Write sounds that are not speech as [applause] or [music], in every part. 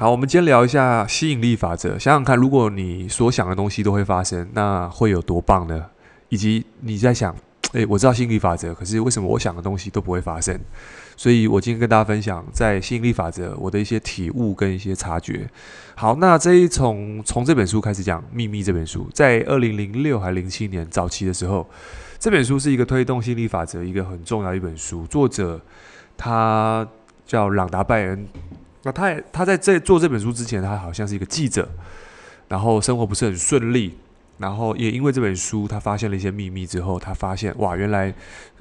好，我们今天聊一下吸引力法则。想想看，如果你所想的东西都会发生，那会有多棒呢？以及你在想，诶，我知道吸引力法则，可是为什么我想的东西都不会发生？所以我今天跟大家分享，在吸引力法则我的一些体悟跟一些察觉。好，那这一从从这本书开始讲，《秘密》这本书，在二零零六还零七年早期的时候，这本书是一个推动吸引力法则一个很重要一本书，作者他叫朗达·拜恩。那他也他在这做这本书之前，他好像是一个记者，然后生活不是很顺利，然后也因为这本书，他发现了一些秘密之后，他发现哇，原来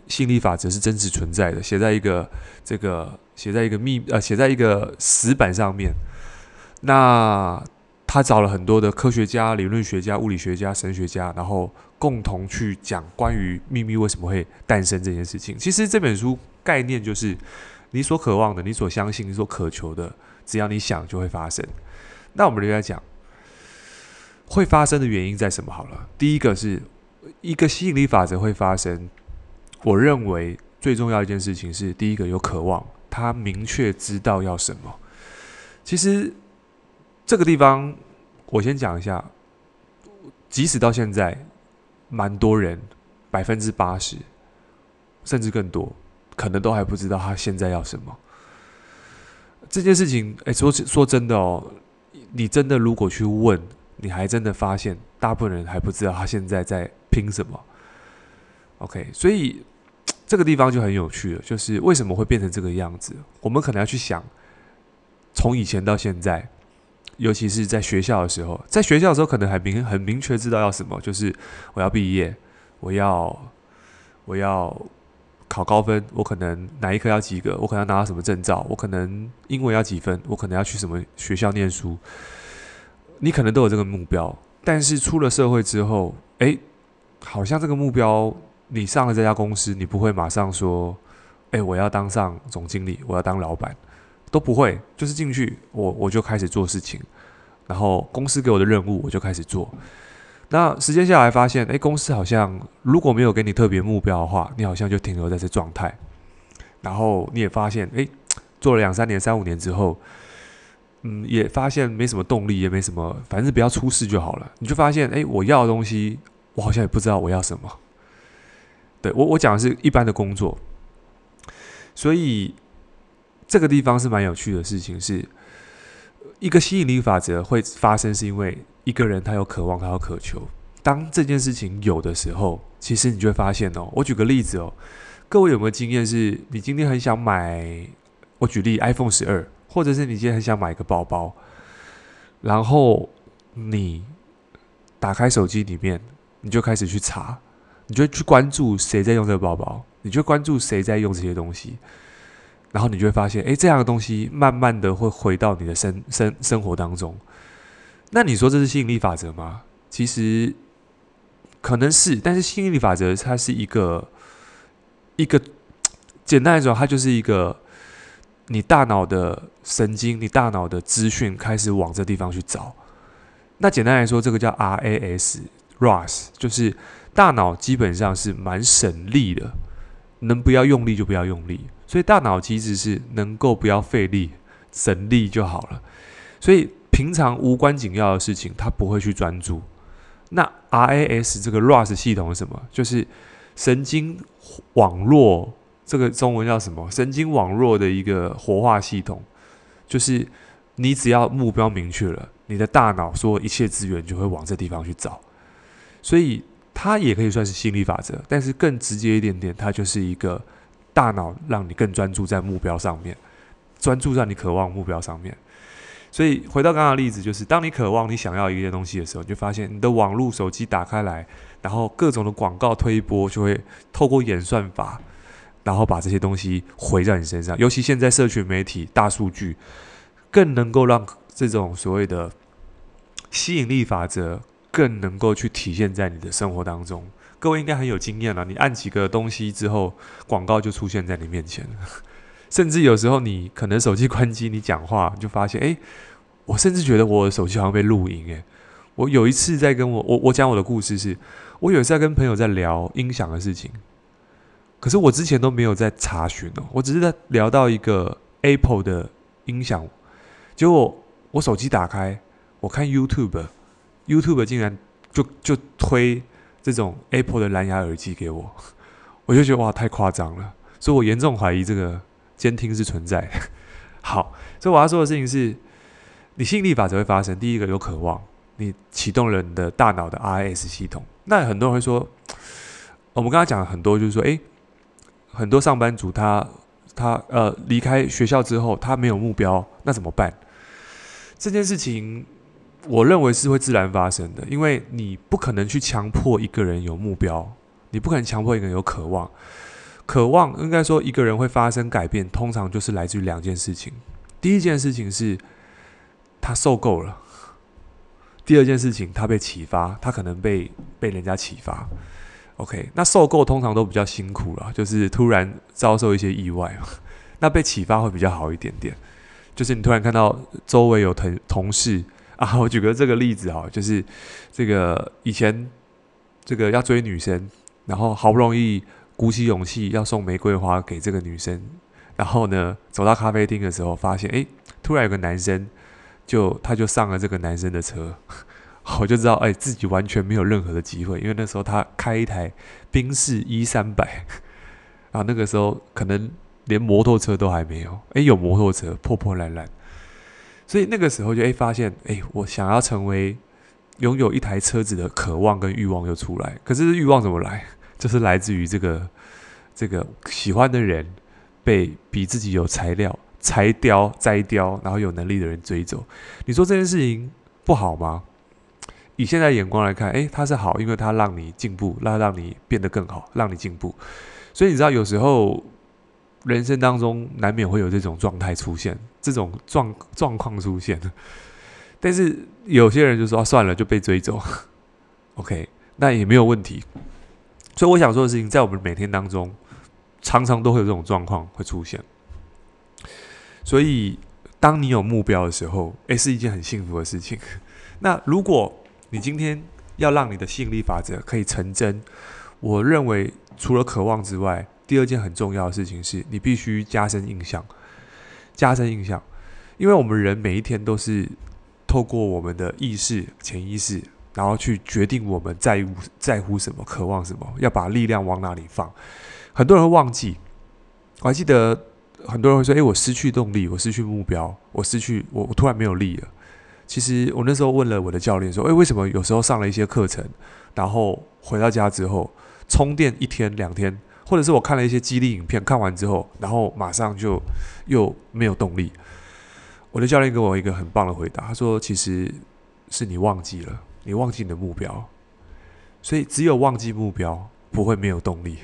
心理法则是真实存在的，写在一个这个写在一个秘呃写在一个石板上面。那他找了很多的科学家、理论学家、物理学家、神学家，然后共同去讲关于秘密为什么会诞生这件事情。其实这本书概念就是。你所渴望的，你所相信，你所渴求的，只要你想，就会发生。那我们就来讲，会发生的原因在什么？好了，第一个是一个吸引力法则会发生。我认为最重要一件事情是，第一个有渴望，他明确知道要什么。其实这个地方，我先讲一下，即使到现在，蛮多人，百分之八十，甚至更多。可能都还不知道他现在要什么。这件事情，哎，说说真的哦，你真的如果去问，你还真的发现，大部分人还不知道他现在在拼什么。OK，所以这个地方就很有趣了，就是为什么会变成这个样子？我们可能要去想，从以前到现在，尤其是在学校的时候，在学校的时候，可能很明很明确知道要什么，就是我要毕业，我要，我要。考高分，我可能哪一科要及格，我可能要拿到什么证照，我可能英文要几分，我可能要去什么学校念书。你可能都有这个目标，但是出了社会之后，诶，好像这个目标，你上了这家公司，你不会马上说，诶，我要当上总经理，我要当老板，都不会，就是进去，我我就开始做事情，然后公司给我的任务，我就开始做。那时间下来发现，哎，公司好像如果没有给你特别目标的话，你好像就停留在这状态。然后你也发现，哎，做了两三年、三五年之后，嗯，也发现没什么动力，也没什么，反正不要出事就好了。你就发现，哎，我要的东西，我好像也不知道我要什么。对，我，我讲的是一般的工作。所以这个地方是蛮有趣的事情，是一个吸引力法则会发生，是因为。一个人他有渴望，他有渴求。当这件事情有的时候，其实你就会发现哦。我举个例子哦，各位有没有经验？是你今天很想买，我举例 iPhone 十二，或者是你今天很想买一个包包，然后你打开手机里面，你就开始去查，你就去关注谁在用这个包包，你就关注谁在用这些东西，然后你就会发现，诶，这样的东西慢慢的会回到你的生生生活当中。那你说这是吸引力法则吗？其实可能是，但是吸引力法则它是一个一个简单来说，它就是一个你大脑的神经、你大脑的资讯开始往这地方去找。那简单来说，这个叫 RAS，RAS 就是大脑基本上是蛮省力的，能不要用力就不要用力，所以大脑机制是能够不要费力、省力就好了，所以。平常无关紧要的事情，他不会去专注。那 RAS 这个 RAS 系统是什么？就是神经网络，这个中文叫什么？神经网络的一个活化系统。就是你只要目标明确了，你的大脑所有一切资源就会往这地方去找。所以它也可以算是心理法则，但是更直接一点点，它就是一个大脑让你更专注在目标上面，专注在你渴望目标上面。所以回到刚刚的例子，就是当你渴望你想要一件东西的时候，你就发现你的网络手机打开来，然后各种的广告推播就会透过演算法，然后把这些东西回在你身上。尤其现在社群媒体大数据，更能够让这种所谓的吸引力法则更能够去体现在你的生活当中。各位应该很有经验了，你按几个东西之后，广告就出现在你面前。[laughs] 甚至有时候你可能手机关机，你讲话就发现，哎，我甚至觉得我的手机好像被录音。哎，我有一次在跟我我我讲我的故事是，我有一次在跟朋友在聊音响的事情，可是我之前都没有在查询哦，我只是在聊到一个 Apple 的音响，结果我手机打开，我看 YouTube，YouTube 竟然就就推这种 Apple 的蓝牙耳机给我，[laughs] 我就觉得哇，太夸张了。所以我严重怀疑这个监听是存在的。[laughs] 好，所以我要说的事情是，你吸引力法则会发生。第一个有渴望，你启动了你的大脑的 RIS 系统。那很多人会说，我们刚刚讲了很多，就是说，诶，很多上班族他他呃离开学校之后，他没有目标，那怎么办？这件事情，我认为是会自然发生的，因为你不可能去强迫一个人有目标，你不可能强迫一个人有渴望。渴望应该说，一个人会发生改变，通常就是来自于两件事情。第一件事情是他受够了；第二件事情他被启发，他可能被被人家启发。OK，那受够通常都比较辛苦了，就是突然遭受一些意外。[laughs] 那被启发会比较好一点点，就是你突然看到周围有同同事 [laughs] 啊，我举个这个例子哈，就是这个以前这个要追女生，然后好不容易。鼓起勇气要送玫瑰花给这个女生，然后呢，走到咖啡厅的时候，发现哎，突然有个男生就他就上了这个男生的车，[laughs] 我就知道哎，自己完全没有任何的机会，因为那时候他开一台宾士 E 三百，啊，那个时候可能连摩托车都还没有，哎，有摩托车破破烂烂，所以那个时候就哎发现哎，我想要成为拥有一台车子的渴望跟欲望又出来，可是欲望怎么来？[laughs] 就是来自于这个这个喜欢的人被比自己有材料、才雕、摘雕，然后有能力的人追走。你说这件事情不好吗？以现在眼光来看，诶，它是好，因为它让你进步，让让你变得更好，让你进步。所以你知道，有时候人生当中难免会有这种状态出现，这种状状况出现。但是有些人就说，啊，算了，就被追走。[laughs] OK，那也没有问题。所以我想说的事情，在我们每天当中，常常都会有这种状况会出现。所以，当你有目标的时候，诶，是一件很幸福的事情。[laughs] 那如果你今天要让你的吸引力法则可以成真，我认为除了渴望之外，第二件很重要的事情是你必须加深印象。加深印象，因为我们人每一天都是透过我们的意识、潜意识。然后去决定我们在乎在乎什么，渴望什么，要把力量往哪里放。很多人会忘记，我还记得很多人会说：“诶，我失去动力，我失去目标，我失去我我突然没有力了。”其实我那时候问了我的教练说：“诶，为什么有时候上了一些课程，然后回到家之后充电一天两天，或者是我看了一些激励影片，看完之后，然后马上就又没有动力？”我的教练给我一个很棒的回答，他说：“其实是你忘记了。”你忘记你的目标，所以只有忘记目标，不会没有动力。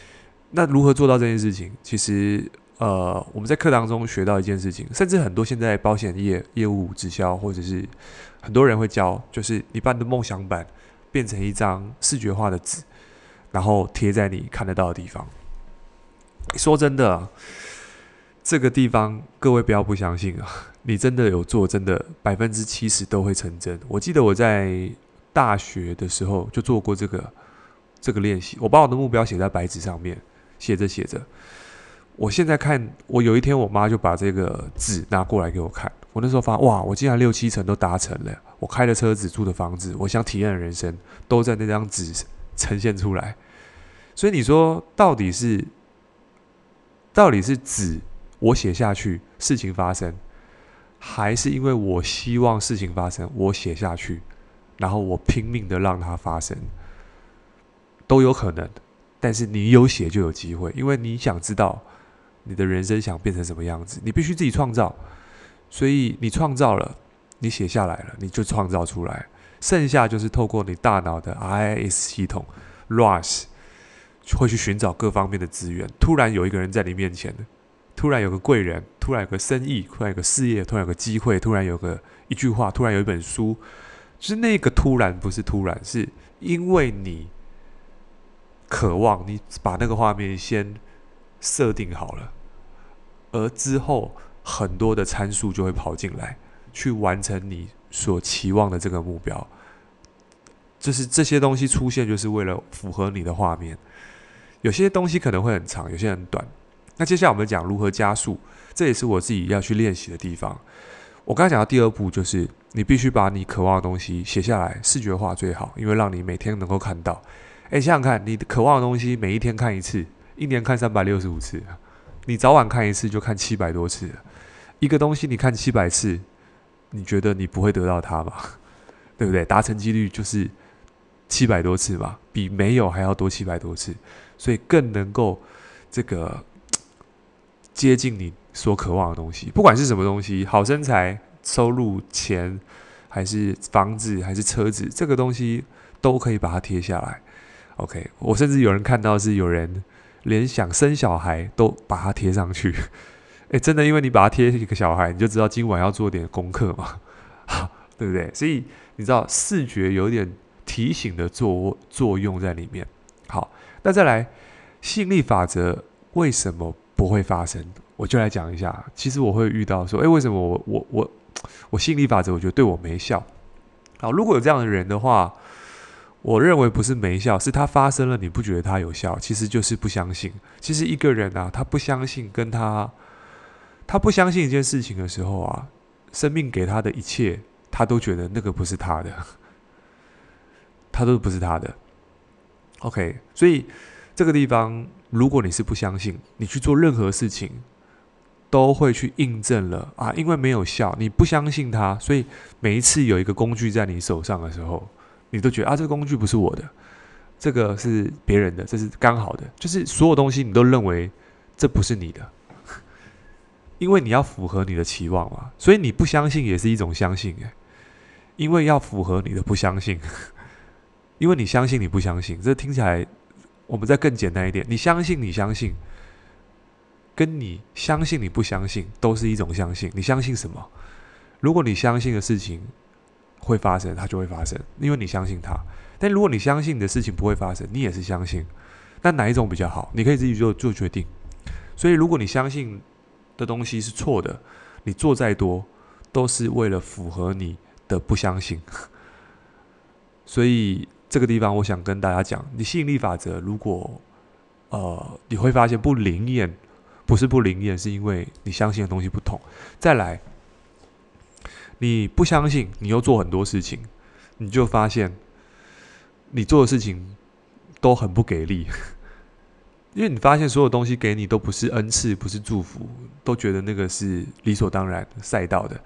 [laughs] 那如何做到这件事情？其实，呃，我们在课堂中学到一件事情，甚至很多现在保险业业务直销，或者是很多人会教，就是你把你的梦想板变成一张视觉化的纸，然后贴在你看得到的地方。说真的，这个地方各位不要不相信啊。[laughs] 你真的有做，真的百分之七十都会成真。我记得我在大学的时候就做过这个这个练习。我把我的目标写在白纸上面，写着写着。我现在看，我有一天我妈就把这个纸拿过来给我看。我那时候发，哇，我竟然六七成都达成了。我开的车子，住的房子，我想体验的人生，都在那张纸呈现出来。所以你说，到底是到底是指我写下去，事情发生？还是因为我希望事情发生，我写下去，然后我拼命的让它发生，都有可能。但是你有写就有机会，因为你想知道你的人生想变成什么样子，你必须自己创造。所以你创造了，你写下来了，你就创造出来。剩下就是透过你大脑的 RIS 系统，RIS 会去寻找各方面的资源。突然有一个人在你面前。突然有个贵人，突然有个生意，突然有个事业，突然有个机会，突然有个一句话，突然有一本书，就是那个突然不是突然，是因为你渴望，你把那个画面先设定好了，而之后很多的参数就会跑进来，去完成你所期望的这个目标。就是这些东西出现，就是为了符合你的画面。有些东西可能会很长，有些很短。那接下来我们讲如何加速，这也是我自己要去练习的地方。我刚才讲到第二步，就是你必须把你渴望的东西写下来，视觉化最好，因为让你每天能够看到。诶，想想看，你渴望的东西每一天看一次，一年看三百六十五次，你早晚看一次就看七百多次。一个东西你看七百次，你觉得你不会得到它吗？[laughs] 对不对？达成几率就是七百多次嘛，比没有还要多七百多次，所以更能够这个接近你所渴望的东西。不管是什么东西，好身材、收入、钱，还是房子，还是车子，这个东西都可以把它贴下来。OK，我甚至有人看到是有人连想生小孩都把它贴上去。诶，真的，因为你把它贴一个小孩，你就知道今晚要做点功课嘛，对不对？所以。你知道视觉有点提醒的作作用在里面。好，那再来吸引力法则为什么不会发生？我就来讲一下。其实我会遇到说，诶，为什么我我我我吸引力法则我觉得对我没效？好，如果有这样的人的话，我认为不是没效，是他发生了，你不觉得他有效，其实就是不相信。其实一个人啊，他不相信，跟他他不相信一件事情的时候啊，生命给他的一切。他都觉得那个不是他的，[laughs] 他都不是他的。OK，所以这个地方，如果你是不相信，你去做任何事情，都会去印证了啊，因为没有效，你不相信他，所以每一次有一个工具在你手上的时候，你都觉得啊，这个工具不是我的，这个是别人的，这是刚好的，就是所有东西你都认为这不是你的。因为你要符合你的期望嘛，所以你不相信也是一种相信诶。因为要符合你的不相信，[laughs] 因为你相信你不相信，这听起来我们再更简单一点，你相信你相信，跟你相信你不相信都是一种相信。你相信什么？如果你相信的事情会发生，它就会发生，因为你相信它。但如果你相信你的事情不会发生，你也是相信，那哪一种比较好？你可以自己做做决定。所以如果你相信。的东西是错的，你做再多都是为了符合你的不相信。[laughs] 所以这个地方，我想跟大家讲，你吸引力法则，如果呃你会发现不灵验，不是不灵验，是因为你相信的东西不同。再来，你不相信，你又做很多事情，你就发现你做的事情都很不给力。因为你发现所有东西给你都不是恩赐，不是祝福，都觉得那个是理所当然赛道的，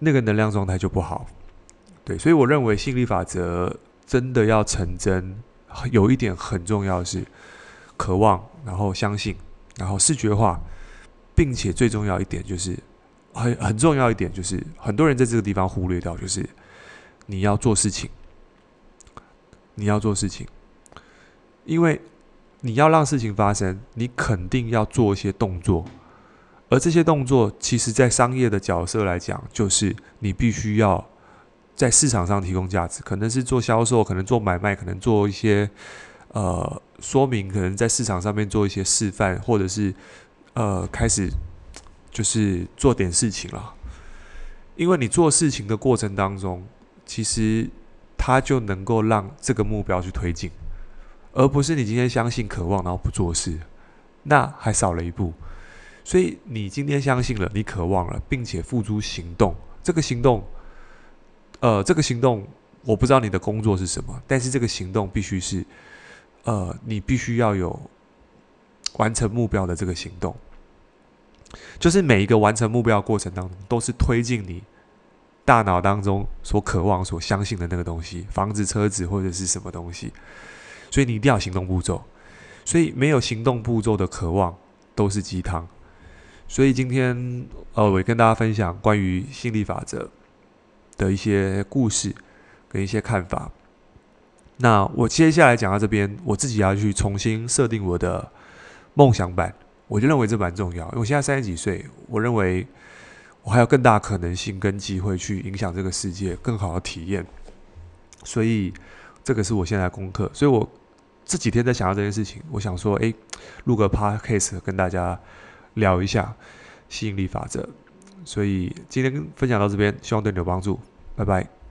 那个能量状态就不好。对，所以我认为吸引力法则真的要成真，有一点很重要是渴望，然后相信，然后视觉化，并且最重要一点就是很很重要一点就是很多人在这个地方忽略掉，就是你要做事情，你要做事情，因为。你要让事情发生，你肯定要做一些动作，而这些动作，其实在商业的角色来讲，就是你必须要在市场上提供价值，可能是做销售，可能做买卖，可能做一些呃说明，可能在市场上面做一些示范，或者是呃开始就是做点事情了。因为你做事情的过程当中，其实它就能够让这个目标去推进。而不是你今天相信、渴望，然后不做事，那还少了一步。所以你今天相信了，你渴望了，并且付诸行动。这个行动，呃，这个行动，我不知道你的工作是什么，但是这个行动必须是，呃，你必须要有完成目标的这个行动。就是每一个完成目标的过程当中，都是推进你大脑当中所渴望、所相信的那个东西，房子、车子或者是什么东西。所以你一定要行动步骤，所以没有行动步骤的渴望都是鸡汤。所以今天呃，我也跟大家分享关于心理法则的一些故事跟一些看法。那我接下来讲到这边，我自己要去重新设定我的梦想版，我就认为这蛮重要。因为我现在三十几岁，我认为我还有更大可能性跟机会去影响这个世界，更好的体验。所以这个是我现在功课，所以我。这几天在想到这件事情，我想说，哎，录个 podcast 跟大家聊一下吸引力法则。所以今天分享到这边，希望对你有帮助，拜拜。